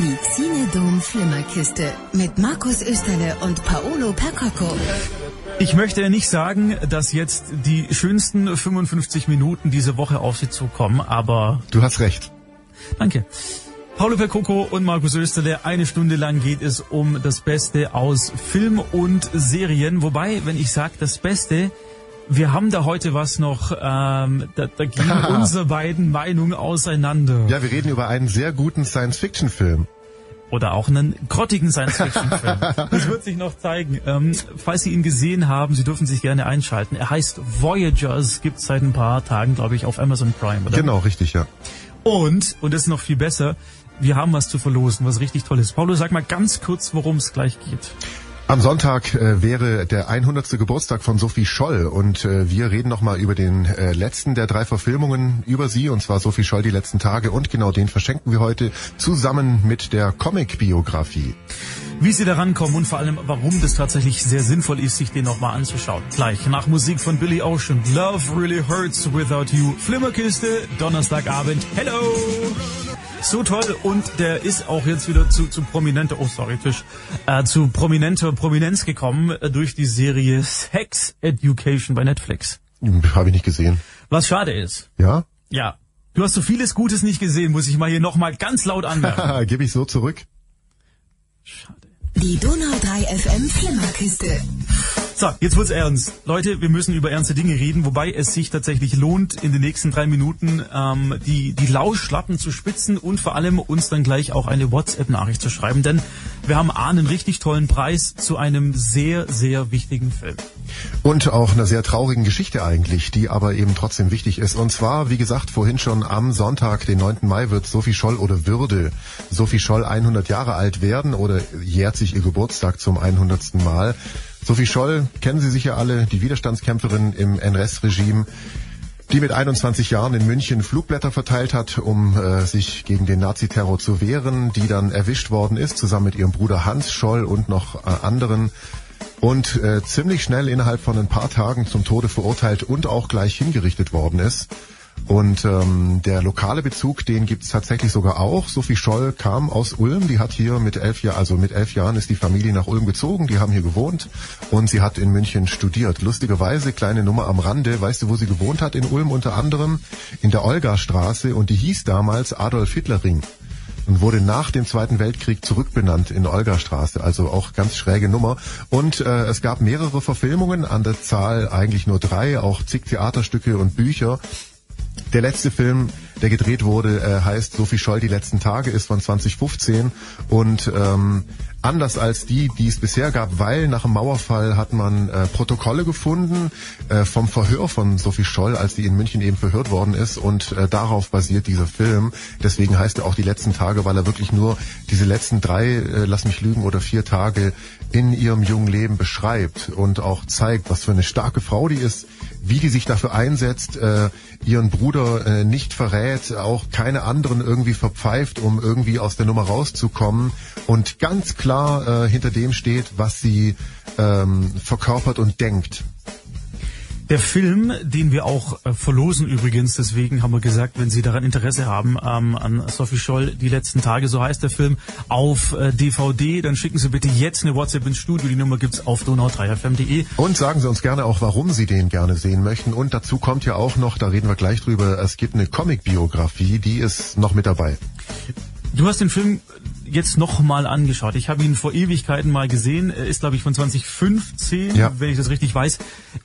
Die Xinedom Flimmerkiste mit Markus Österle und Paolo Percocco. Ich möchte nicht sagen, dass jetzt die schönsten 55 Minuten diese Woche auf Sie zukommen, aber... Du hast recht. Danke. Paolo Percoco und Markus Österle, eine Stunde lang geht es um das Beste aus Film und Serien. Wobei, wenn ich sage das Beste, wir haben da heute was noch, ähm, da, da gehen unsere beiden Meinungen auseinander. Ja, wir reden über einen sehr guten Science-Fiction-Film. Oder auch einen grottigen Science-Fiction-Film. das wird sich noch zeigen. Ähm, falls Sie ihn gesehen haben, Sie dürfen sich gerne einschalten. Er heißt Voyagers, gibt seit ein paar Tagen, glaube ich, auf Amazon Prime, oder? Genau, richtig, ja. Und, und das ist noch viel besser, wir haben was zu verlosen, was richtig tolles. Paulo, sag mal ganz kurz, worum es gleich geht. Am Sonntag äh, wäre der 100. Geburtstag von Sophie Scholl und äh, wir reden nochmal über den äh, letzten der drei Verfilmungen über sie und zwar Sophie Scholl die letzten Tage und genau den verschenken wir heute zusammen mit der Comic-Biografie. Wie Sie da rankommen und vor allem, warum das tatsächlich sehr sinnvoll ist, sich den nochmal anzuschauen. Gleich nach Musik von Billy Ocean. Love really hurts without you. Flimmerkiste, Donnerstagabend. Hello! So toll und der ist auch jetzt wieder zu, zu prominenter, oh sorry Tisch, äh, zu prominenter Prominenz gekommen äh, durch die Serie Sex Education bei Netflix. Habe ich nicht gesehen. Was schade ist. Ja? Ja. Du hast so vieles Gutes nicht gesehen, muss ich mal hier nochmal ganz laut anmerken. Gebe ich so zurück? Schade. Die Donau 3 FM Flimmerkiste. So, jetzt wird's ernst. Leute, wir müssen über ernste Dinge reden, wobei es sich tatsächlich lohnt, in den nächsten drei Minuten ähm, die, die Lauschlappen zu spitzen und vor allem uns dann gleich auch eine WhatsApp-Nachricht zu schreiben, denn wir haben A, einen richtig tollen Preis zu einem sehr, sehr wichtigen Film. Und auch einer sehr traurigen Geschichte eigentlich, die aber eben trotzdem wichtig ist. Und zwar, wie gesagt, vorhin schon am Sonntag, den 9. Mai, wird Sophie Scholl oder würde Sophie Scholl 100 Jahre alt werden oder jährt sich ihr Geburtstag zum 100. Mal. Sophie Scholl kennen Sie sicher alle, die Widerstandskämpferin im NS-Regime, die mit 21 Jahren in München Flugblätter verteilt hat, um äh, sich gegen den Naziterror zu wehren, die dann erwischt worden ist, zusammen mit ihrem Bruder Hans Scholl und noch äh, anderen und äh, ziemlich schnell innerhalb von ein paar Tagen zum Tode verurteilt und auch gleich hingerichtet worden ist. Und ähm, der lokale Bezug, den gibt's tatsächlich sogar auch. Sophie Scholl kam aus Ulm, die hat hier mit elf Jahren, also mit elf Jahren ist die Familie nach Ulm gezogen, die haben hier gewohnt und sie hat in München studiert. Lustigerweise, kleine Nummer am Rande, weißt du, wo sie gewohnt hat in Ulm unter anderem? In der Olga-Straße und die hieß damals Adolf Hitlerring und wurde nach dem Zweiten Weltkrieg zurückbenannt in Olga-Straße, also auch ganz schräge Nummer. Und äh, es gab mehrere Verfilmungen, an der Zahl eigentlich nur drei, auch zig Theaterstücke und Bücher. Der letzte Film, der gedreht wurde, äh, heißt Sophie Scholl die letzten Tage, ist von 2015 und ähm, anders als die, die es bisher gab, weil nach dem Mauerfall hat man äh, Protokolle gefunden äh, vom Verhör von Sophie Scholl, als die in München eben verhört worden ist und äh, darauf basiert dieser Film. Deswegen heißt er auch die letzten Tage, weil er wirklich nur diese letzten drei, äh, lass mich lügen, oder vier Tage in ihrem jungen Leben beschreibt und auch zeigt, was für eine starke Frau die ist, wie die sich dafür einsetzt, äh, ihren Bruder äh, nicht verrät, auch keine anderen irgendwie verpfeift, um irgendwie aus der Nummer rauszukommen und ganz klar äh, hinter dem steht, was sie ähm, verkörpert und denkt. Der Film, den wir auch äh, verlosen übrigens, deswegen haben wir gesagt, wenn Sie daran Interesse haben, ähm, an Sophie Scholl, die letzten Tage, so heißt der Film, auf äh, DVD, dann schicken Sie bitte jetzt eine WhatsApp ins Studio. Die Nummer gibt's auf donau3fm.de. Und sagen Sie uns gerne auch, warum Sie den gerne sehen möchten. Und dazu kommt ja auch noch, da reden wir gleich drüber, es gibt eine Comic-Biografie, die ist noch mit dabei. Du hast den Film jetzt noch mal angeschaut. Ich habe ihn vor Ewigkeiten mal gesehen. Er ist, glaube ich, von 2015, Ja. wenn ich das richtig weiß.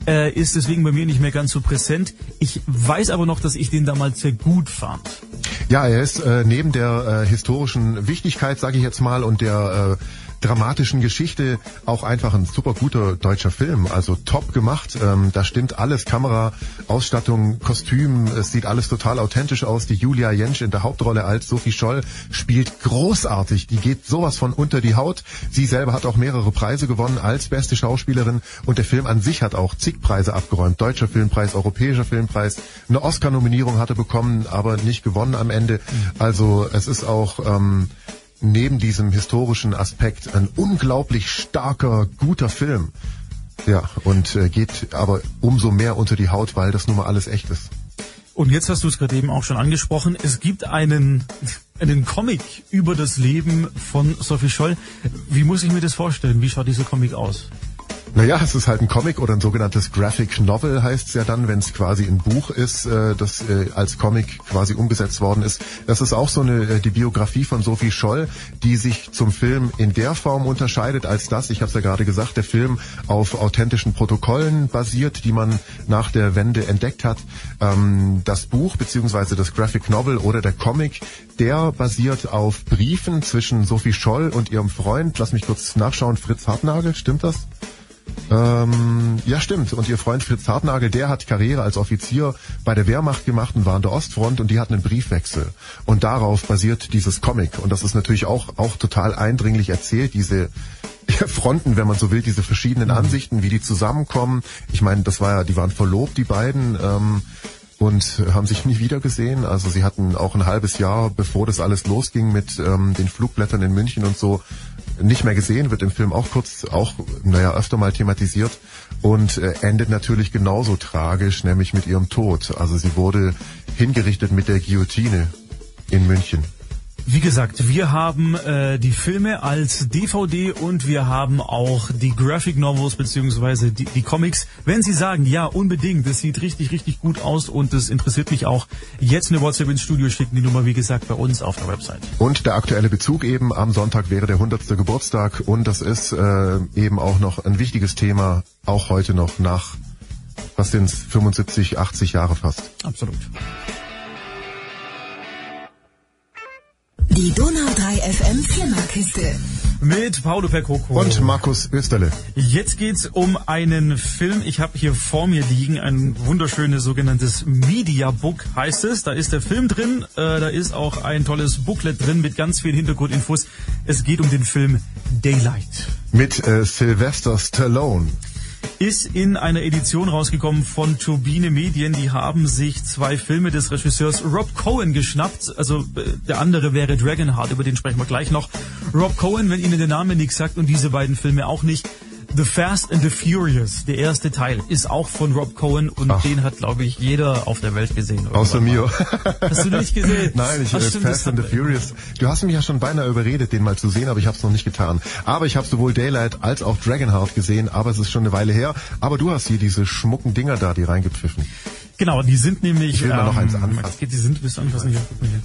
Äh, ist deswegen bei mir nicht mehr ganz so präsent. Ich weiß aber noch, dass ich den damals sehr gut fand. Ja, er ist äh, neben der äh, historischen Wichtigkeit, sage ich jetzt mal, und der äh, dramatischen Geschichte auch einfach ein super guter deutscher Film. Also top gemacht. Ähm, da stimmt alles. Kamera, Ausstattung, Kostüm. Es sieht alles total authentisch aus. Die Julia Jentsch in der Hauptrolle als Sophie Scholl spielt großartig. Die geht sowas von unter die Haut. Sie selber hat auch mehrere Preise gewonnen als beste Schauspielerin. Und der Film an sich hat auch zig Preise abgeräumt. Deutscher Filmpreis, Europäischer Filmpreis. Eine Oscar-Nominierung hat er bekommen, aber nicht gewonnen am Ende. Also es ist auch... Ähm, neben diesem historischen Aspekt ein unglaublich starker, guter Film. Ja, und äh, geht aber umso mehr unter die Haut, weil das nun mal alles echt ist. Und jetzt hast du es gerade eben auch schon angesprochen. Es gibt einen, einen Comic über das Leben von Sophie Scholl. Wie muss ich mir das vorstellen? Wie schaut dieser Comic aus? Naja, es ist halt ein Comic oder ein sogenanntes Graphic Novel heißt es ja dann, wenn es quasi ein Buch ist, äh, das äh, als Comic quasi umgesetzt worden ist. Das ist auch so eine äh, die Biografie von Sophie Scholl, die sich zum Film in der Form unterscheidet, als das, ich habe es ja gerade gesagt, der Film auf authentischen Protokollen basiert, die man nach der Wende entdeckt hat. Ähm, das Buch beziehungsweise das Graphic Novel oder der Comic, der basiert auf Briefen zwischen Sophie Scholl und ihrem Freund, lass mich kurz nachschauen, Fritz Hartnagel, stimmt das? Ähm, ja, stimmt. Und ihr Freund Fritz Hartnagel, der hat Karriere als Offizier bei der Wehrmacht gemacht und war an der Ostfront und die hatten einen Briefwechsel. Und darauf basiert dieses Comic. Und das ist natürlich auch, auch total eindringlich erzählt, diese Fronten, wenn man so will, diese verschiedenen mhm. Ansichten, wie die zusammenkommen. Ich meine, das war ja, die waren verlobt, die beiden. Ähm, und haben sich nie wieder gesehen. Also sie hatten auch ein halbes Jahr, bevor das alles losging mit ähm, den Flugblättern in München und so, nicht mehr gesehen, wird im Film auch kurz, auch, naja, öfter mal thematisiert und äh, endet natürlich genauso tragisch, nämlich mit ihrem Tod. Also sie wurde hingerichtet mit der Guillotine in München. Wie gesagt, wir haben äh, die Filme als DVD und wir haben auch die Graphic Novels beziehungsweise die, die Comics. Wenn Sie sagen, ja, unbedingt, das sieht richtig, richtig gut aus und das interessiert mich auch, jetzt eine WhatsApp ins Studio schicken, die Nummer, wie gesagt, bei uns auf der Website. Und der aktuelle Bezug eben, am Sonntag wäre der 100. Geburtstag und das ist äh, eben auch noch ein wichtiges Thema, auch heute noch nach, was sind's, 75, 80 Jahre fast. Absolut. Die Donau 3 FM Flimmerkiste. Mit Paolo Percoco. Und Markus Österle. Jetzt geht's um einen Film. Ich habe hier vor mir liegen ein wunderschönes sogenanntes Media Book heißt es. Da ist der Film drin. Äh, da ist auch ein tolles Booklet drin mit ganz vielen Hintergrundinfos. Es geht um den Film Daylight. Mit äh, Sylvester Stallone ist in einer Edition rausgekommen von Turbine Medien. Die haben sich zwei Filme des Regisseurs Rob Cohen geschnappt. Also äh, der andere wäre Dragonheart, über den sprechen wir gleich noch. Rob Cohen, wenn Ihnen der Name nichts sagt und diese beiden Filme auch nicht, The Fast and the Furious, der erste Teil, ist auch von Rob Cohen und Ach. den hat, glaube ich, jeder auf der Welt gesehen. Außer mir. Hast du nicht gesehen? Nein, ich Ach, stimmt, Fast and the Furious. Du hast mich ja schon beinahe überredet, den mal zu sehen, aber ich habe es noch nicht getan. Aber ich habe sowohl Daylight als auch Dragonheart gesehen, aber es ist schon eine Weile her. Aber du hast hier diese schmucken Dinger da, die reingepfiffen. Genau, die sind nämlich... Ich will mal ähm, noch eins anfassen. Die sind bis anfassen. Hier, guck mal hier.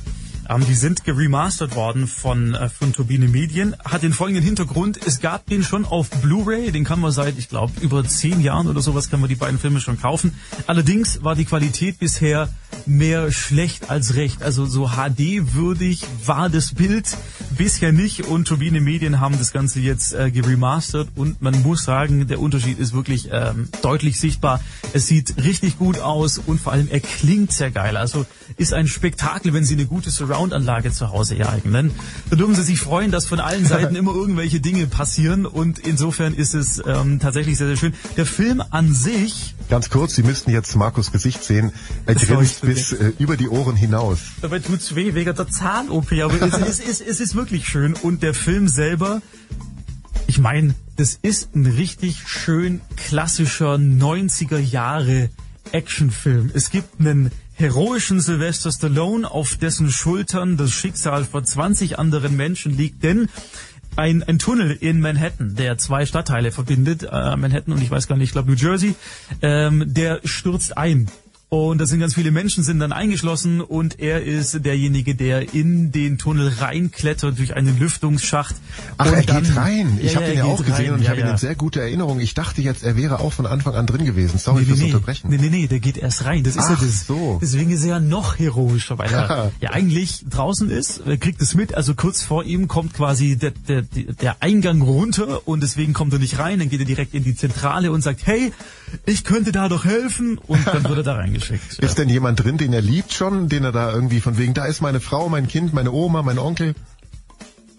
Ähm, die sind geremastert worden von, äh, von Turbine Medien. Hat den folgenden Hintergrund. Es gab den schon auf Blu-ray. Den kann man seit, ich glaube, über zehn Jahren oder sowas kann man die beiden Filme schon kaufen. Allerdings war die Qualität bisher mehr schlecht als recht. Also so HD-würdig war das Bild bisher nicht und Turbine Medien haben das Ganze jetzt äh, geremastert und man muss sagen, der Unterschied ist wirklich ähm, deutlich sichtbar. Es sieht richtig gut aus und vor allem er klingt sehr geil. Also ist ein Spektakel, wenn Sie eine gute Surround-Anlage zu Hause ereignen. Da dürfen Sie sich freuen, dass von allen Seiten immer irgendwelche Dinge passieren und insofern ist es ähm, tatsächlich sehr, sehr schön. Der Film an sich... Ganz kurz, Sie müssten jetzt Markus Gesicht sehen. Er grinst bis äh, über die Ohren hinaus. Dabei tut's weh wegen der Zahn-OP, aber es, es, es, es ist wirklich schön und der Film selber... Ich meine, das ist ein richtig schön klassischer 90er Jahre Actionfilm. Es gibt einen heroischen Sylvester Stallone, auf dessen Schultern das Schicksal von 20 anderen Menschen liegt, denn ein, ein Tunnel in Manhattan, der zwei Stadtteile verbindet, äh, Manhattan und ich weiß gar nicht, ich glaube New Jersey, ähm, der stürzt ein. Und da sind ganz viele Menschen sind dann eingeschlossen und er ist derjenige, der in den Tunnel reinklettert durch einen Lüftungsschacht. Ach, er dann, geht rein. Ich ja, habe ihn ja auch gesehen rein. und ich ja, habe ja. ihn in sehr gute Erinnerung. Ich dachte jetzt, er wäre auch von Anfang an drin gewesen. Sorry nee, fürs nee, Unterbrechen. Nee, nee, nee, der geht erst rein. Das ist Ach, ja das. So. Deswegen ist er ja noch heroischer, weil er ja eigentlich draußen ist, er kriegt es mit. Also kurz vor ihm kommt quasi der, der, der Eingang runter und deswegen kommt er nicht rein. Dann geht er direkt in die Zentrale und sagt, hey, ich könnte da doch helfen und dann wird er da reingeschickt geschickt. Ist denn jemand drin, den er liebt schon, den er da irgendwie von wegen, da ist meine Frau, mein Kind, meine Oma, mein Onkel?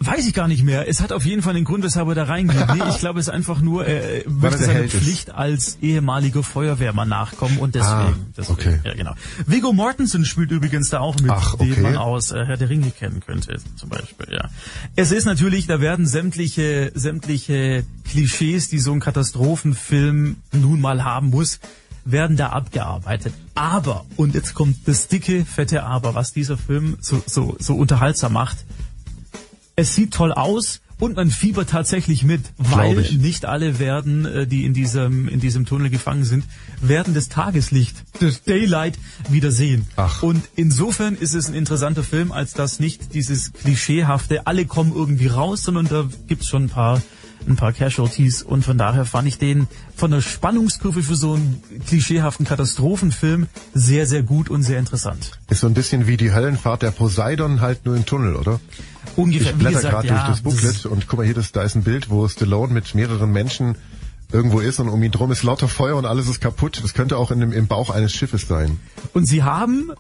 Weiß ich gar nicht mehr. Es hat auf jeden Fall einen Grund, weshalb er da reingeht. Nee, ich glaube, es ist einfach nur, er möchte seiner Pflicht ist. als ehemaliger Feuerwehrmann nachkommen und deswegen. Ah, deswegen okay. Ja, genau. Viggo Mortensen spielt übrigens da auch mit, Ach, okay. den man aus äh, Herr der Ringe kennen könnte, zum Beispiel, ja. Es ist natürlich, da werden sämtliche, sämtliche Klischees, die so ein Katastrophenfilm nun mal haben muss, werden da abgearbeitet. Aber, und jetzt kommt das dicke, fette Aber, was dieser Film so, so, so unterhaltsam macht. Es sieht toll aus, und man fiebert tatsächlich mit, weil nicht alle werden, äh, die in diesem, in diesem Tunnel gefangen sind, werden das Tageslicht, das Daylight wieder sehen. Ach. Und insofern ist es ein interessanter Film, als dass nicht dieses klischeehafte, alle kommen irgendwie raus, sondern da gibt's schon ein paar ein paar Casualties und von daher fand ich den von der Spannungskurve für so einen klischeehaften Katastrophenfilm sehr, sehr gut und sehr interessant. Ist so ein bisschen wie die Höllenfahrt der Poseidon halt nur im Tunnel, oder? Ungefähr. Ich blätter gerade ja, durch das Booklet und guck mal hier, das, da ist ein Bild, wo Stallone mit mehreren Menschen irgendwo ist und um ihn drum ist lauter Feuer und alles ist kaputt. Das könnte auch in dem, im Bauch eines Schiffes sein. Und sie haben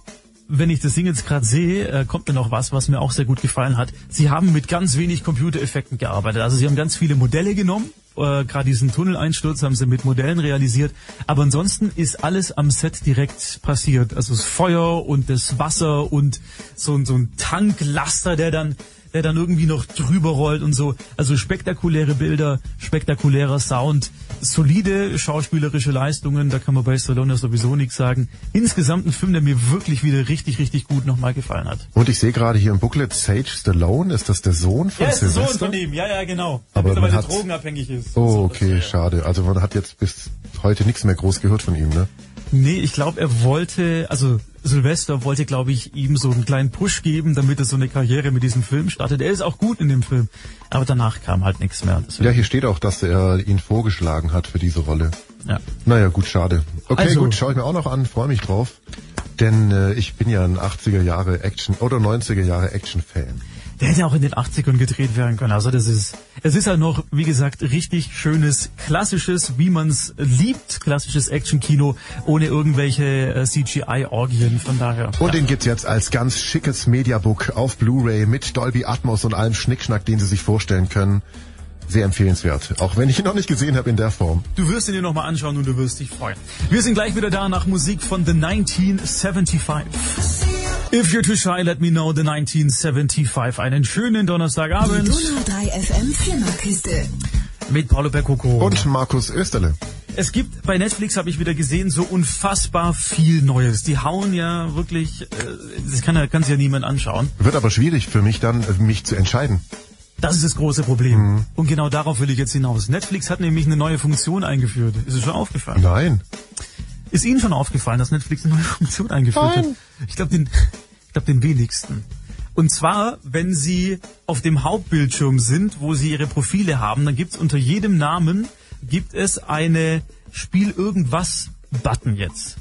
wenn ich das Ding jetzt gerade sehe, äh, kommt mir noch was, was mir auch sehr gut gefallen hat. Sie haben mit ganz wenig Computereffekten gearbeitet. Also sie haben ganz viele Modelle genommen. Äh, gerade diesen Tunneleinsturz haben sie mit Modellen realisiert. Aber ansonsten ist alles am Set direkt passiert. Also das Feuer und das Wasser und so, so ein Tanklaster, der dann der dann irgendwie noch drüber rollt und so. Also spektakuläre Bilder, spektakulärer Sound, solide schauspielerische Leistungen, da kann man bei Stallone sowieso nichts sagen. Insgesamt ein Film, der mir wirklich wieder richtig, richtig gut nochmal gefallen hat. Und ich sehe gerade hier im Booklet Sage Stallone, ist das der Sohn von ja, ist der Sohn von ihm, ja, ja, genau. Aber der man hat drogenabhängig ist. Oh, okay, schade. Also man hat jetzt bis heute nichts mehr groß gehört von ihm, ne? Nee, ich glaube, er wollte, also Sylvester wollte, glaube ich, ihm so einen kleinen Push geben, damit er so eine Karriere mit diesem Film startet. Er ist auch gut in dem Film, aber danach kam halt nichts mehr. Deswegen. Ja, hier steht auch, dass er ihn vorgeschlagen hat für diese Rolle. Ja. Naja, gut, schade. Okay, also, gut, schaue ich mir auch noch an, freue mich drauf. Denn äh, ich bin ja ein 80er Jahre Action oder 90er Jahre Action-Fan der hätte auch in den 80ern gedreht werden können. Also das ist, es ist halt noch, wie gesagt, richtig schönes, klassisches, wie man es liebt, klassisches Actionkino, ohne irgendwelche äh, CGI-Orgien, von daher. Und ja. den gibt's jetzt als ganz schickes Mediabook auf Blu-ray mit Dolby Atmos und allem Schnickschnack, den Sie sich vorstellen können. Sehr empfehlenswert, auch wenn ich ihn noch nicht gesehen habe in der Form. Du wirst ihn dir nochmal anschauen und du wirst dich freuen. Wir sind gleich wieder da nach Musik von The 1975. If you're too shy, let me know the 1975. Einen schönen Donnerstagabend. Die Donau 3 FM Flimmerkiste. Mit Paolo Percoco. Und Markus Österle. Es gibt bei Netflix, habe ich wieder gesehen, so unfassbar viel Neues. Die hauen ja wirklich, äh, das kann, kann sich ja niemand anschauen. Wird aber schwierig für mich dann, äh, mich zu entscheiden. Das ist das große Problem. Mhm. Und genau darauf will ich jetzt hinaus. Netflix hat nämlich eine neue Funktion eingeführt. Ist es schon aufgefallen? Nein. Ist Ihnen schon aufgefallen, dass Netflix eine neue Funktion eingeführt Nein. hat? Ich glaube den, ich glaube den wenigsten. Und zwar, wenn Sie auf dem Hauptbildschirm sind, wo Sie Ihre Profile haben, dann gibt es unter jedem Namen gibt es eine Spiel irgendwas Button jetzt.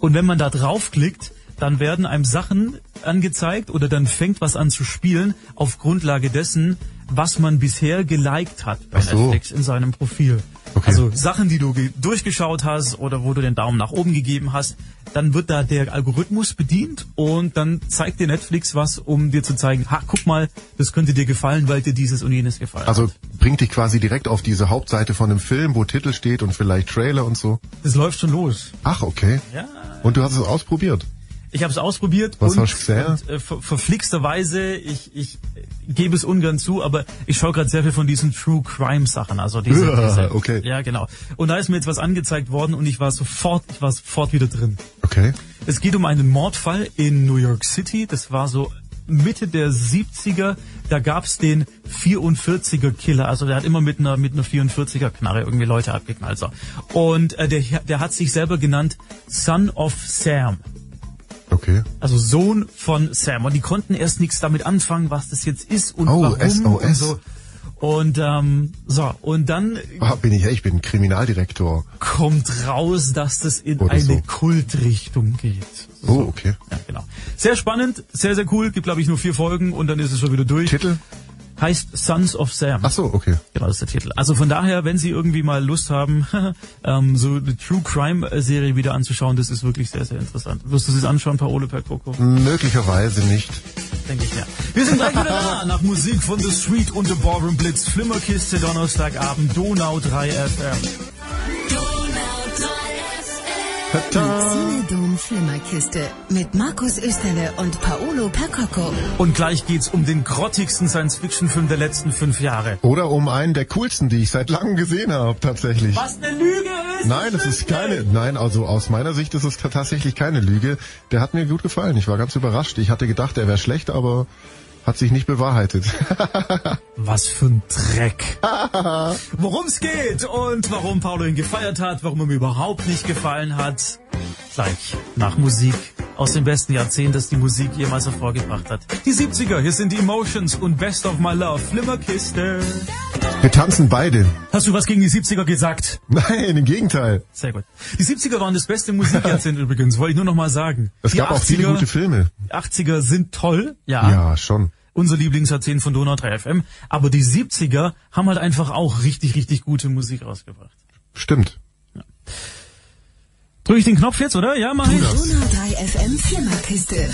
Und wenn man da draufklickt, dann werden einem Sachen angezeigt oder dann fängt was an zu spielen auf Grundlage dessen, was man bisher geliked hat bei so. Netflix in seinem Profil. Okay. Also Sachen, die du durchgeschaut hast oder wo du den Daumen nach oben gegeben hast, dann wird da der Algorithmus bedient und dann zeigt dir Netflix was, um dir zu zeigen, ha, guck mal, das könnte dir gefallen, weil dir dieses und jenes gefallen also hat. Also bringt dich quasi direkt auf diese Hauptseite von einem Film, wo Titel steht und vielleicht Trailer und so. Das läuft schon los. Ach, okay. Ja. Und du hast es ausprobiert? Ich habe es ausprobiert Was und, hast du gesehen? und äh, ver verflixterweise, ich, ich gebe es ungern zu, aber ich schaue gerade sehr viel von diesen True Crime Sachen, also diese, ja, diese, okay. ja genau. Und da ist mir jetzt was angezeigt worden und ich war sofort, ich war sofort wieder drin. Okay. Es geht um einen Mordfall in New York City. Das war so Mitte der 70er. Da gab's den 44er Killer. Also der hat immer mit einer mit einer 44er Knarre irgendwie Leute abgeknallt. So. Und äh, der der hat sich selber genannt Son of Sam. Okay. Also Sohn von Sam. Und die konnten erst nichts damit anfangen, was das jetzt ist und oh, warum SOS. und so. Und ähm, so, und dann oh, bin ich, ich bin Kriminaldirektor. Kommt raus, dass das in Oder eine so. Kultrichtung geht. So. Oh, okay. Ja, genau. Sehr spannend, sehr, sehr cool. Gibt, glaube ich, nur vier Folgen und dann ist es schon wieder durch. Titel? Heißt Sons of Sam. Ach so, okay. Genau, das ist der Titel. Also von daher, wenn Sie irgendwie mal Lust haben, ähm, so eine True Crime Serie wieder anzuschauen, das ist wirklich sehr, sehr interessant. Wirst du sie anschauen, Paolo Percoco? Möglicherweise nicht. Denke ich ja. Wir sind gleich wieder da, nach Musik von The Street und The Ballroom Blitz, Flimmerkiste, Donnerstagabend, Donau 3 FM. Die Cinedom Flimmerkiste mit Markus Österle und Paolo Percocco. Und gleich geht's um den grottigsten Science-Fiction-Film der letzten fünf Jahre. Oder um einen der coolsten, die ich seit langem gesehen habe, tatsächlich. Was eine Lüge Nein, das ist keine, nein, also aus meiner Sicht ist es tatsächlich keine Lüge. Der hat mir gut gefallen. Ich war ganz überrascht. Ich hatte gedacht, er wäre schlecht, aber hat sich nicht bewahrheitet. Was für ein Dreck. Worum es geht und warum Paulo ihn gefeiert hat, warum er mir überhaupt nicht gefallen hat. Gleich nach Musik aus dem besten Jahrzehnt, das die Musik jemals hervorgebracht hat. Die 70er, hier sind die Emotions und Best of My Love, Flimmerkiste. Wir tanzen beide. Hast du was gegen die 70er gesagt? Nein, im Gegenteil. Sehr gut. Die 70er waren das beste Musikjahrzehnt übrigens, wollte ich nur noch mal sagen. Es die gab auch viele gute Filme. 80er sind toll, ja. Ja, schon. Unser Lieblingsjahrzehnt von Donau 3 FM. Aber die 70er haben halt einfach auch richtig, richtig gute Musik rausgebracht. Stimmt. Drück ich den Knopf jetzt, oder? Ja, mach ich. Donau 3 FM Flimmerkiste.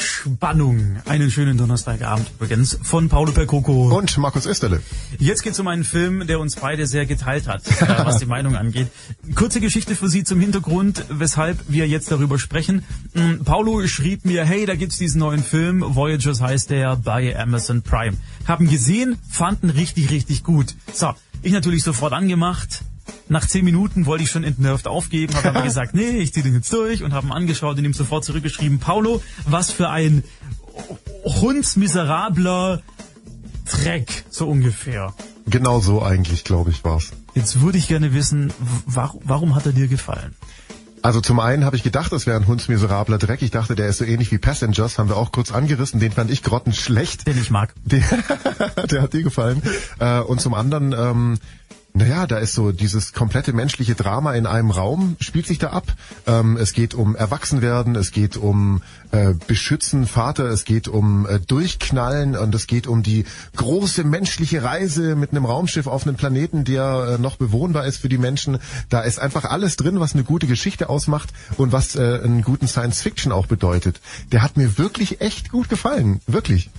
Spannung. Einen schönen Donnerstagabend übrigens von Paulo Percoco. Und Markus Österle. Jetzt geht's um einen Film, der uns beide sehr geteilt hat, äh, was die Meinung angeht. Kurze Geschichte für Sie zum Hintergrund, weshalb wir jetzt darüber sprechen. Mm, Paulo schrieb mir, hey, da gibt's diesen neuen Film, Voyagers heißt der, bei Amazon Prime. Haben gesehen, fanden richtig, richtig gut. So, ich natürlich sofort angemacht. Nach zehn Minuten wollte ich schon entnervt aufgeben, habe aber gesagt, nee, ich ziehe den jetzt durch und habe ihn angeschaut und ihm sofort zurückgeschrieben, Paulo, was für ein hundsmiserabler Dreck, so ungefähr. Genau so eigentlich, glaube ich, war's. Jetzt würde ich gerne wissen, wa warum hat er dir gefallen? Also zum einen habe ich gedacht, das wäre ein hundsmiserabler Dreck. Ich dachte, der ist so ähnlich wie Passengers, haben wir auch kurz angerissen. Den fand ich grottenschlecht. Den ich mag. Der, der hat dir gefallen. Äh, Und zum anderen, ähm, naja, da ist so dieses komplette menschliche Drama in einem Raum, spielt sich da ab. Ähm, es geht um Erwachsenwerden, es geht um äh, Beschützen, Vater, es geht um äh, Durchknallen und es geht um die große menschliche Reise mit einem Raumschiff auf einen Planeten, der äh, noch bewohnbar ist für die Menschen. Da ist einfach alles drin, was eine gute Geschichte ausmacht und was äh, einen guten Science Fiction auch bedeutet. Der hat mir wirklich echt gut gefallen, wirklich.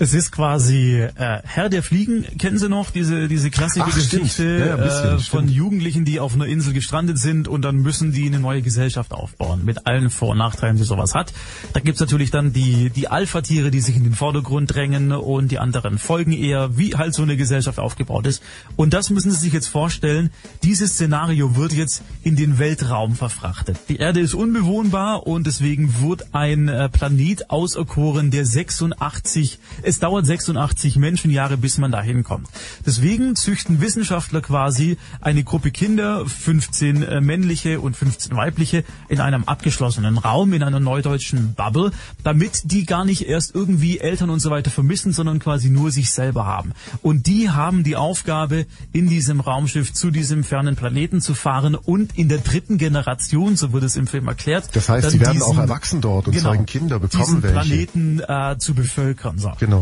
Es ist quasi äh, Herr der Fliegen, kennen Sie noch diese diese klassische Ach. Geschichte Ja, bisschen, äh, von. Jugendlichen, die auf einer Insel gestrandet sind und dann müssen die eine neue Gesellschaft aufbauen mit allen Vor- und Nachteilen, die sowas hat. Da gibt's natürlich dann die die Alpha-Tiere, die sich in den Vordergrund drängen und die anderen folgen eher, wie halt so eine Gesellschaft aufgebaut ist. Und das müssen Sie sich jetzt vorstellen. Dieses Szenario wird jetzt in den Weltraum verfrachtet. Die Erde ist unbewohnbar und deswegen wird ein äh, Planet auserkoren, der 86 es dauert 86 Menschenjahre, bis man da hinkommt. Deswegen züchten Wissenschaftler quasi eine Gruppe Kinder, 15 äh, männliche und 15 weibliche, in einem abgeschlossenen Raum, in einer neudeutschen Bubble, damit die gar nicht erst irgendwie Eltern und so weiter vermissen, sondern quasi nur sich selber haben. Und die haben die Aufgabe, in diesem Raumschiff zu diesem fernen Planeten zu fahren und in der dritten Generation, so wird es im Film erklärt, Das heißt, sie werden diesen- auch erwachsen dort und genau, zeugen Kinder, bekommen diesen welche. Planeten äh, zu bevölkern. So. Genau.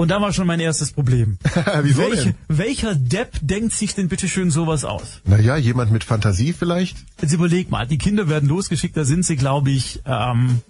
Und da war schon mein erstes Problem. Wieso Welche, denn? welcher Depp denkt sich denn bitte schön sowas aus? Naja, jemand mit Fantasie vielleicht? Jetzt überleg mal, die Kinder werden losgeschickt, da sind sie, glaube ich, ähm,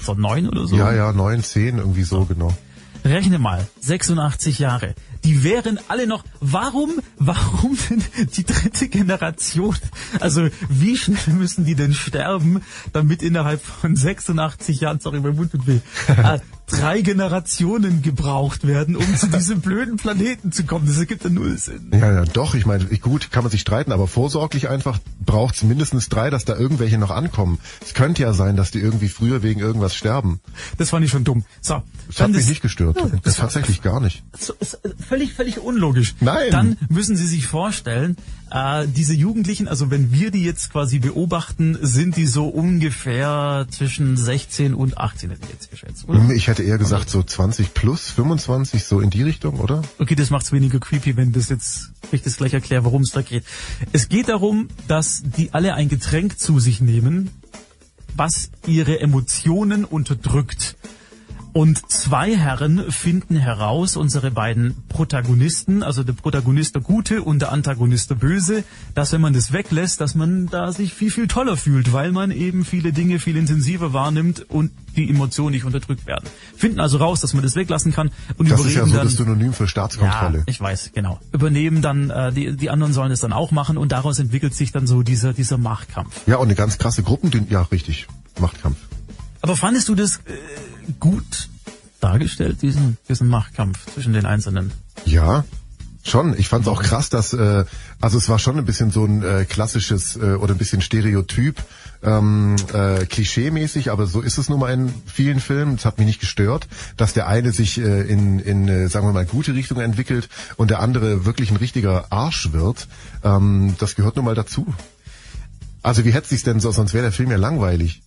so neun oder so. Ja, ja, neun, zehn, irgendwie so, genau. Rechne mal, 86 Jahre. Die wären alle noch, warum, warum denn die dritte Generation? Also, wie schnell müssen die denn sterben, damit innerhalb von 86 Jahren, sorry, mein Mund tut weh, äh, drei Generationen gebraucht werden, um zu diesem blöden Planeten zu kommen? Das ergibt ja null Sinn. Ja, ja, doch, ich meine, gut, kann man sich streiten, aber vorsorglich einfach braucht es mindestens drei, dass da irgendwelche noch ankommen. Es könnte ja sein, dass die irgendwie früher wegen irgendwas sterben. Das fand ich schon dumm. So, Das hat mich nicht gestört. Das tatsächlich gar nicht. so, völlig, völlig unlogisch. Nein. Dann müssen Sie sich vorstellen, äh, diese Jugendlichen, also wenn wir die jetzt quasi beobachten, sind die so ungefähr zwischen 16 und 18, hätte ich jetzt geschätzt, oder? Ich hätte eher gesagt so 20 plus, 25, so in die Richtung, oder? Okay, das macht's weniger creepy, wenn das jetzt, ich das gleich erkläre, worum es da geht. Es geht darum, dass die alle ein Getränk zu sich nehmen, was ihre Emotionen unterdrückt. Und zwei Herren finden heraus, unsere beiden Protagonisten, also der Protagonist der Gute und der Antagonist der Böse, dass wenn man das weglässt, dass man da sich viel, viel toller fühlt, weil man eben viele Dinge viel intensiver wahrnimmt und die Emotionen nicht unterdrückt werden. Finden also raus, dass man das weglassen kann und Das überreden ist ja so dann, das Synonym für Staatskontrolle. ja, ich weiß, genau. Übernehmen dann, äh, die, die anderen sollen es dann auch machen und daraus entwickelt sich dann so dieser, dieser Machtkampf. Ja, und eine ganz krasse Gruppen, ja, richtig. Machtkampf. Aber fandest du das äh, gut dargestellt, diesen, diesen Machtkampf zwischen den Einzelnen? Ja, Schon, ich fand es auch krass, dass äh, also es war schon ein bisschen so ein äh, klassisches äh, oder ein bisschen Stereotyp, ähm, äh, klischee-mäßig, aber so ist es nun mal in vielen Filmen. Es hat mich nicht gestört, dass der eine sich äh, in, in äh, sagen wir mal, gute Richtung entwickelt und der andere wirklich ein richtiger Arsch wird. Ähm, das gehört nun mal dazu. Also wie hätte sich's denn so, sonst wäre der Film ja langweilig.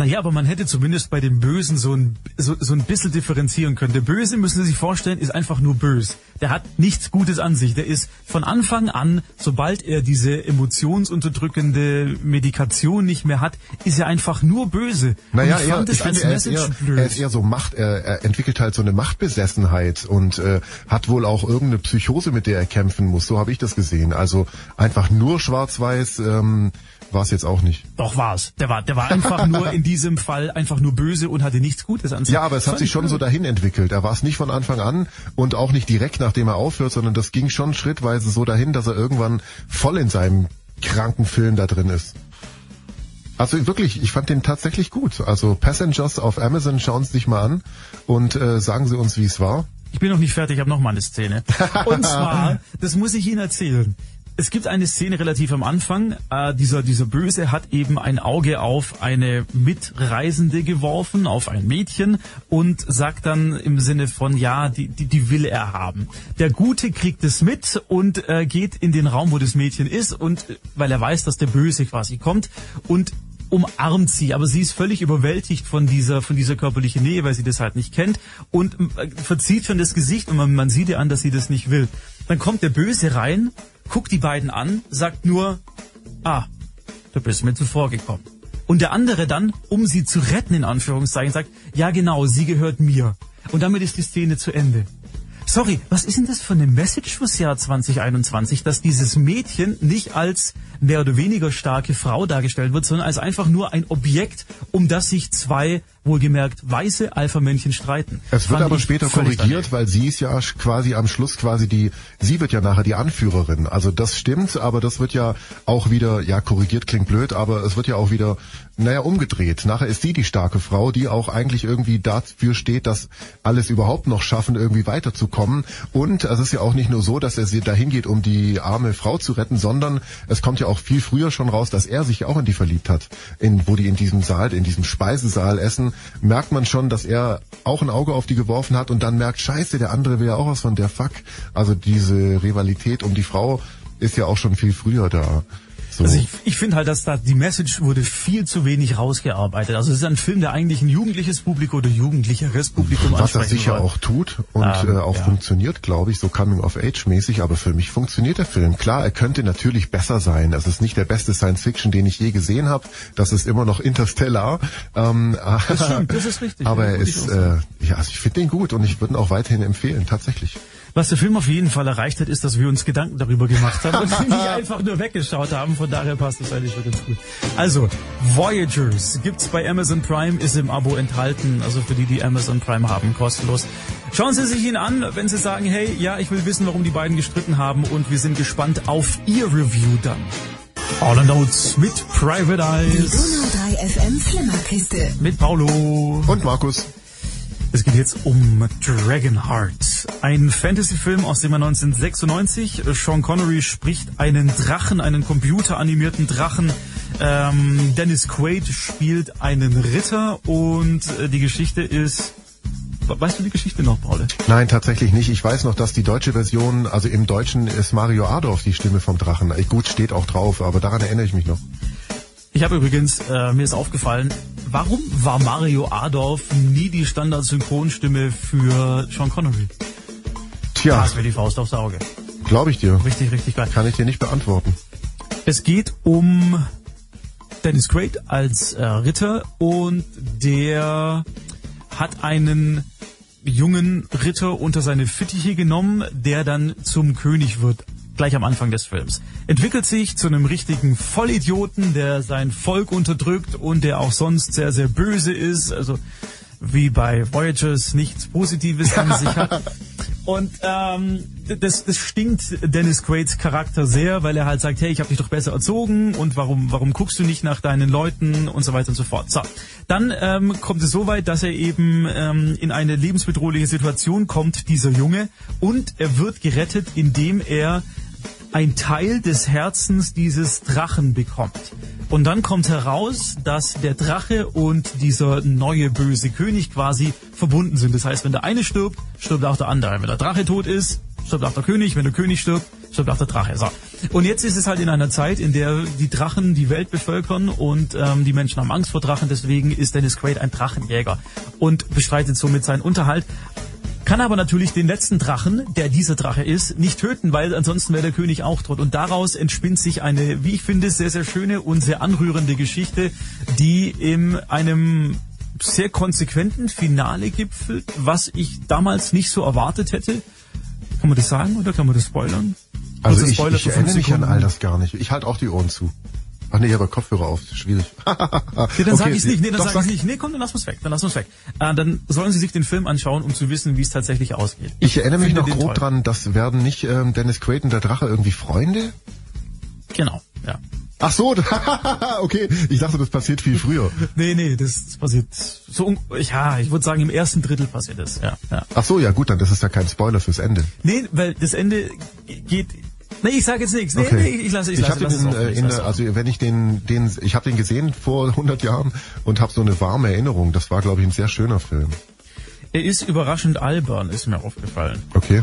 Naja, aber man hätte zumindest bei dem Bösen so ein, so, so ein bisschen differenzieren können. Der Böse, müssen Sie sich vorstellen, ist einfach nur bös. Der hat nichts Gutes an sich. Der ist von Anfang an, sobald er diese emotionsunterdrückende Medikation nicht mehr hat, ist er einfach nur böse. Naja, ich fand er, ich finde, er, ist eher, er ist eher so Macht, er, er entwickelt halt so eine Machtbesessenheit und äh, hat wohl auch irgendeine Psychose, mit der er kämpfen muss. So habe ich das gesehen. Also einfach nur schwarz-weiß. Ähm, war es jetzt auch nicht. Doch war's. Der war, der war einfach nur in diesem Fall einfach nur böse und hatte nichts Gutes an sich. Ja, aber es hat sich schon so dahin entwickelt. Er war es nicht von Anfang an und auch nicht direkt nachdem er aufhört, sondern das ging schon schrittweise so dahin, dass er irgendwann voll in seinem kranken Film da drin ist. Also wirklich, ich fand den tatsächlich gut. Also Passengers auf Amazon, schauen Sie sich mal an und äh, sagen Sie uns, wie es war. Ich bin noch nicht fertig, ich habe noch mal eine Szene. Und zwar, das muss ich Ihnen erzählen es gibt eine Szene relativ am Anfang. Äh, dieser, dieser Böse hat eben ein Auge auf eine Mitreisende geworfen, auf ein Mädchen und sagt dann im Sinne von, ja, die, die, die will er haben. Der Gute kriegt es mit und äh, geht in den Raum, wo das Mädchen ist und äh, weil er weiß, dass der Böse quasi kommt und umarmt sie, aber sie ist völlig überwältigt von dieser, von dieser körperlichen Nähe, weil sie das halt nicht kennt und äh, verzieht schon das Gesicht und man, man sieht ihr an, dass sie das nicht will. Dann kommt der Böse rein guckt die beiden an, sagt nur, ah, du bist mir zuvor gekommen. Und der andere dann, um sie zu retten, in Anführungszeichen, sagt, ja genau, sie gehört mir. Und damit ist die Szene zu Ende. Sorry, was ist denn das für eine Message fürs Jahr 2021, dass dieses Mädchen nicht als mehr oder weniger starke Frau dargestellt wird, sondern als einfach nur ein Objekt, um das sich zwei wohlgemerkt weiße Alpha-Männchen streiten. Es wird aber später korrigiert, weil sie ist ja quasi am Schluss quasi die, sie wird ja nachher die Anführerin. Also das stimmt, aber das wird ja auch wieder, ja korrigiert klingt blöd, aber es wird ja auch wieder, naja, umgedreht. Nachher ist sie die starke Frau, die auch eigentlich irgendwie dafür steht, dass alles überhaupt noch schaffen, irgendwie weiterzukommen. Und es ist ja auch nicht nur so, dass er sie dahin geht, um die arme Frau zu retten, sondern es kommt ja auch viel früher schon raus, dass er sich auch in die verliebt hat, in, wo die in diesem Saal, in diesem Speisesaal essen merkt man schon, dass er auch ein Auge auf die geworfen hat und dann merkt, scheiße, der andere will ja auch was von der Fuck. Also diese Rivalität um die Frau ist ja auch schon viel früher da. So. Also ich, ich finde halt, dass da die Message wurde viel zu wenig rausgearbeitet. Also es ist ein Film, der eigentlich ein jugendliches Publikum oder jugendlicheres Publikum Was er sicher soll. auch tut und ähm, äh, auch ja. funktioniert, glaube ich, so Coming of Age mäßig. Aber für mich funktioniert der Film. Klar, er könnte natürlich besser sein. Es ist nicht der beste Science Fiction, den ich je gesehen habe. Das ist immer noch Interstellar. Ähm, das stimmt, das ist richtig. Aber er ist, äh, ja, also ich finde den gut und ich würde ihn auch weiterhin empfehlen, tatsächlich. Was der Film auf jeden Fall erreicht hat, ist, dass wir uns Gedanken darüber gemacht haben und nicht einfach nur weggeschaut haben. Von daher passt das eigentlich schon ganz gut. Also, Voyagers gibt's bei Amazon Prime, ist im Abo enthalten. Also für die, die Amazon Prime haben, kostenlos. Schauen Sie sich ihn an, wenn Sie sagen, hey, ja, ich will wissen, warum die beiden gestritten haben und wir sind gespannt auf Ihr Review dann. All in Notes mit Private Eyes. Die Donau 3 FM Flimmerkiste. Mit Paulo. Und Markus. Es geht jetzt um Dragonheart, ein Fantasy-Film aus dem Jahr 1996. Sean Connery spricht einen Drachen, einen computeranimierten Drachen. Ähm, Dennis Quaid spielt einen Ritter und äh, die Geschichte ist Weißt du die Geschichte noch, Paul? Nein, tatsächlich nicht. Ich weiß noch, dass die deutsche Version, also im Deutschen ist Mario Adorf die Stimme vom Drachen. Gut, steht auch drauf, aber daran erinnere ich mich noch. Ich habe übrigens, äh, mir ist aufgefallen, warum war Mario Adorf nie die Standard-Synchronstimme für Sean Connery? Tja. Das wäre die Faust aufs Auge. Glaube ich dir. Richtig, richtig geil. Kann ich dir nicht beantworten. Es geht um Dennis Quaid als äh, Ritter und der hat einen jungen Ritter unter seine Fittiche genommen, der dann zum König wird gleich am Anfang des Films. Entwickelt sich zu einem richtigen Vollidioten, der sein Volk unterdrückt und der auch sonst sehr, sehr böse ist. Also wie bei Voyagers nichts Positives an sich hat. Und ähm, das, das stinkt Dennis Quaid's Charakter sehr, weil er halt sagt, hey, ich habe dich doch besser erzogen und warum, warum guckst du nicht nach deinen Leuten und so weiter und so fort. So, dann ähm, kommt es so weit, dass er eben ähm, in eine lebensbedrohliche Situation kommt, dieser Junge, und er wird gerettet, indem er ein Teil des Herzens dieses Drachen bekommt. Und dann kommt heraus, dass der Drache und dieser neue böse König quasi verbunden sind. Das heißt, wenn der eine stirbt, stirbt auch der andere. Wenn der Drache tot ist, stirbt auch der König. Wenn der König stirbt, stirbt auch der Drache. So. Und jetzt ist es halt in einer Zeit, in der die Drachen die Welt bevölkern und ähm, die Menschen haben Angst vor Drachen. Deswegen ist Dennis Quaid ein Drachenjäger und bestreitet somit seinen Unterhalt kann aber natürlich den letzten Drachen, der dieser Drache ist, nicht töten, weil ansonsten wäre der König auch tot. Und daraus entspinnt sich eine, wie ich finde, sehr, sehr schöne und sehr anrührende Geschichte, die in einem sehr konsequenten Finale gipfelt, was ich damals nicht so erwartet hätte. Kann man das sagen oder kann man das spoilern? Also ich, ich erinnere mich an all das gar nicht. Ich halte auch die Ohren zu. Ach nee, aber Kopfhörer auf, schwierig. nee, dann okay, sag ich nicht, nee, dann sag ich nicht. Nee, komm, dann lass uns weg, dann lass uns weg. Äh, dann sollen sie sich den Film anschauen, um zu wissen, wie es tatsächlich ausgeht. Ich, ich erinnere mich noch grob toll. dran, das werden nicht ähm, Dennis Quaid und der Drache irgendwie Freunde? Genau, ja. Ach so, okay. Ich dachte, das passiert viel früher. nee, nee, das passiert so, ja, ich würde sagen, im ersten Drittel passiert das, ja, ja. Ach so, ja gut, dann das ist ja kein Spoiler fürs Ende. Nee, weil das Ende geht Nee, ich sage jetzt nichts. Nee, okay. nee, ich lasse, ich ich lasse, lasse den, äh, in der, also wenn ich den, den, ich habe den gesehen vor 100 Jahren und habe so eine warme Erinnerung. Das war, glaube ich, ein sehr schöner Film. Er ist überraschend albern, ist mir aufgefallen. Okay.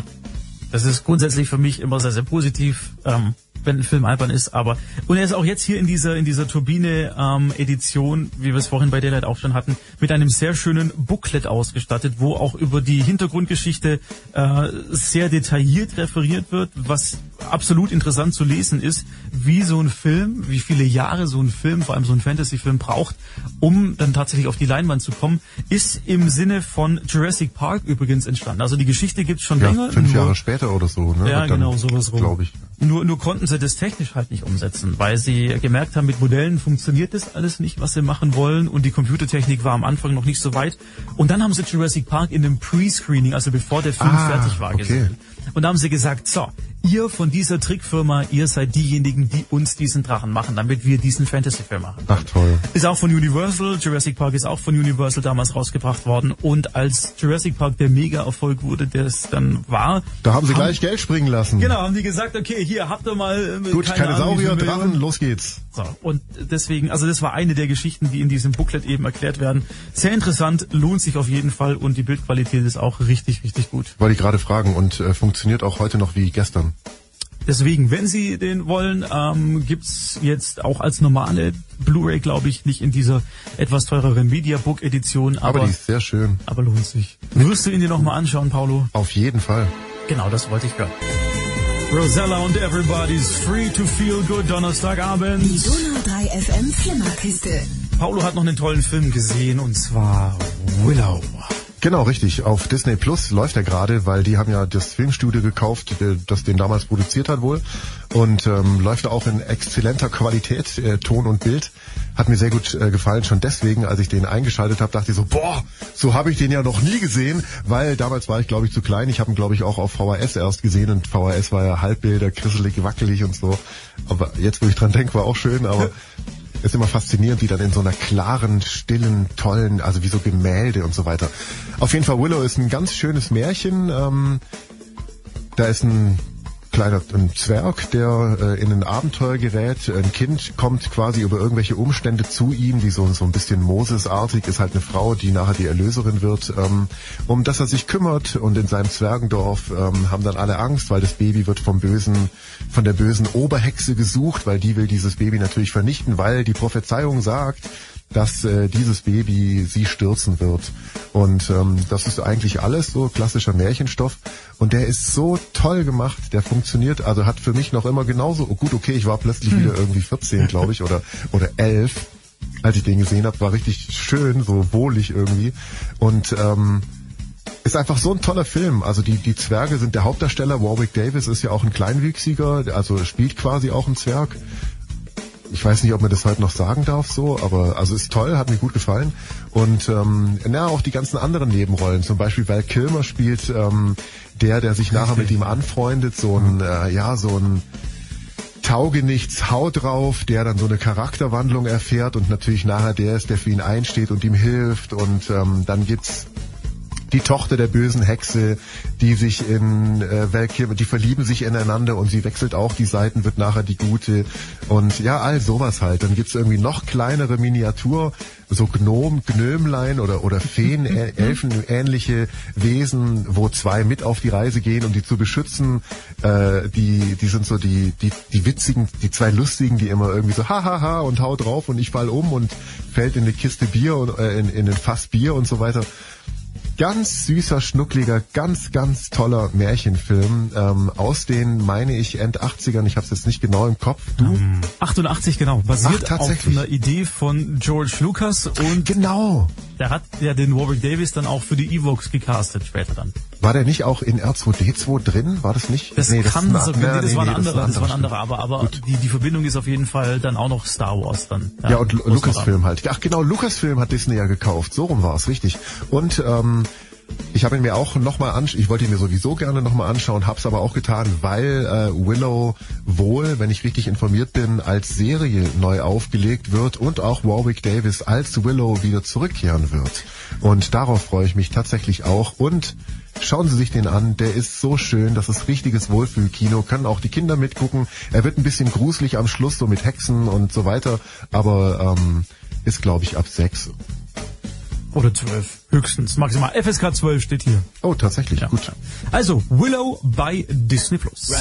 Das ist grundsätzlich für mich immer sehr, sehr positiv. Ähm, wenn ein Film albern ist, aber und er ist auch jetzt hier in dieser in dieser Turbine ähm, Edition, wie wir es vorhin bei Daylight auch schon hatten, mit einem sehr schönen Booklet ausgestattet, wo auch über die Hintergrundgeschichte äh, sehr detailliert referiert wird, was absolut interessant zu lesen ist, wie so ein Film, wie viele Jahre so ein Film, vor allem so ein Fantasy-Film braucht, um dann tatsächlich auf die Leinwand zu kommen, ist im Sinne von Jurassic Park übrigens entstanden. Also die Geschichte gibt's schon ja, länger. Fünf Jahre später oder so, ne? Ja, dann, genau, sowas rum. Glaube ich. Nur, nur konnten sie das technisch halt nicht umsetzen, weil sie gemerkt haben, mit Modellen funktioniert das alles nicht, was sie machen wollen und die Computertechnik war am Anfang noch nicht so weit. Und dann haben sie Jurassic Park in einem Pre-Screening, also bevor der Film ah, fertig war, okay. gesehen. Und da haben sie gesagt, so, ihr von dieser Trickfirma, ihr seid diejenigen, die uns diesen Drachen machen, damit wir diesen Fantasy-Film machen. Ach toll. Ist auch von Universal, Jurassic Park ist auch von Universal damals rausgebracht worden und als Jurassic Park der Mega-Erfolg wurde, der es dann war. Da haben sie haben, gleich Geld springen lassen. Genau, haben die gesagt, okay, hier habt ihr mal... Äh, Gut, keine, keine Saurier, Drachen, los geht's. So, und deswegen, also das war eine der Geschichten, die in diesem Booklet eben erklärt werden. Sehr interessant, lohnt sich auf jeden Fall und die Bildqualität ist auch richtig, richtig gut. Wollte ich gerade fragen und äh, funktioniert auch heute noch wie gestern. Deswegen, wenn Sie den wollen, ähm, gibt's jetzt auch als normale Blu-ray, glaube ich, nicht in dieser etwas teureren Mediabook-Edition. Aber, aber die ist sehr schön. Aber lohnt sich. Wirst du ihn dir nochmal anschauen, Paulo? Auf jeden Fall. Genau, das wollte ich hören. Rosella und Everybody's Free to Feel Good Donnerstagabend. Die Donau 3 FM Flimmerkiste. Paulo hat noch einen tollen Film gesehen und zwar Willow. Genau, richtig. Auf Disney Plus läuft er gerade, weil die haben ja das Filmstudio gekauft, das den damals produziert hat wohl. Und ähm, läuft auch in exzellenter Qualität, äh, Ton und Bild. Hat mir sehr gut äh, gefallen. Schon deswegen, als ich den eingeschaltet habe, dachte ich so, boah, so habe ich den ja noch nie gesehen, weil damals war ich, glaube ich, zu klein. Ich habe ihn, glaube ich, auch auf VHS erst gesehen und VHS war ja Halbbilder, krisselig, wackelig und so. Aber jetzt, wo ich dran denke, war auch schön, aber ist immer faszinierend, wie dann in so einer klaren, stillen, tollen, also wie so Gemälde und so weiter. Auf jeden Fall Willow ist ein ganz schönes Märchen. Ähm, da ist ein kleiner ein Zwerg, der äh, in ein Abenteuer gerät. Ein Kind kommt quasi über irgendwelche Umstände zu ihm, wie so, so ein bisschen Moses-artig, ist halt eine Frau, die nachher die Erlöserin wird, ähm, um das er sich kümmert. Und in seinem Zwergendorf ähm, haben dann alle Angst, weil das Baby wird vom bösen, von der bösen Oberhexe gesucht, weil die will dieses Baby natürlich vernichten, weil die Prophezeiung sagt, dass äh, dieses Baby sie stürzen wird. Und ähm, das ist eigentlich alles so klassischer Märchenstoff. Und der ist so toll gemacht, der funktioniert, also hat für mich noch immer genauso, oh gut, okay, ich war plötzlich hm. wieder irgendwie 14, glaube ich, oder, oder 11, als ich den gesehen habe, war richtig schön, so wohlig irgendwie. Und ähm, ist einfach so ein toller Film. Also die, die Zwerge sind der Hauptdarsteller. Warwick Davis ist ja auch ein Kleinwüchsiger, also spielt quasi auch ein Zwerg. Ich weiß nicht, ob man das heute noch sagen darf so, aber also ist toll, hat mir gut gefallen. Und ähm, na, auch die ganzen anderen Nebenrollen, zum Beispiel Val Kilmer spielt ähm, der, der sich nachher mit ihm anfreundet, so ein, äh, ja, so ein Taugenichts, Hau drauf, der dann so eine Charakterwandlung erfährt und natürlich nachher der ist, der für ihn einsteht und ihm hilft. Und ähm, dann gibt's die Tochter der bösen Hexe, die sich in äh, Valkyrie, die verlieben sich ineinander und sie wechselt auch die Seiten, wird nachher die gute und ja, all sowas halt. Dann gibt's irgendwie noch kleinere Miniatur, so Gnom, Gnömlein oder oder Feen, äh, Elfen ähnliche Wesen, wo zwei mit auf die Reise gehen, um die zu beschützen. Äh, die die sind so die die die witzigen, die zwei lustigen, die immer irgendwie so hahaha ha, ha, und hau drauf und ich fall um und fällt in eine Kiste Bier und äh, in in ein Fass Bier und so weiter ganz süßer, schnuckliger, ganz, ganz toller Märchenfilm ähm, aus den, meine ich, End 80ern. Ich habe es jetzt nicht genau im Kopf. Du? 88 genau. Basiert Ach, auf einer Idee von George Lucas und genau. Der hat ja den Warwick Davis dann auch für die Evox gecastet später dann. War der nicht auch in R2D2 drin? War das nicht? Das nee, kann das, so, nee, das, war ein anderer, das war ein anderer, aber, aber die, die Verbindung ist auf jeden Fall dann auch noch Star Wars dann. Ja, ja und Lucasfilm halt. Ach genau, Lucasfilm hat Disney ja gekauft. So rum war es, richtig. Und ähm, ich habe ihn mir auch nochmal anschauen, ich wollte ihn mir sowieso gerne nochmal anschauen, habe es aber auch getan, weil äh, Willow wohl, wenn ich richtig informiert bin, als Serie neu aufgelegt wird und auch Warwick Davis als Willow wieder zurückkehren wird. Und darauf freue ich mich tatsächlich auch. Und Schauen Sie sich den an, der ist so schön, das ist richtiges Wohlfühlkino, können auch die Kinder mitgucken. Er wird ein bisschen gruselig am Schluss, so mit Hexen und so weiter, aber ähm, ist glaube ich ab sechs. Oder zwölf. Höchstens. Maximal. FSK 12 steht hier. Oh, tatsächlich. Ja. Gut. Also, Willow bei Disney Plus.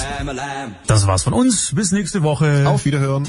Das war's von uns. Bis nächste Woche. Auf Wiederhören.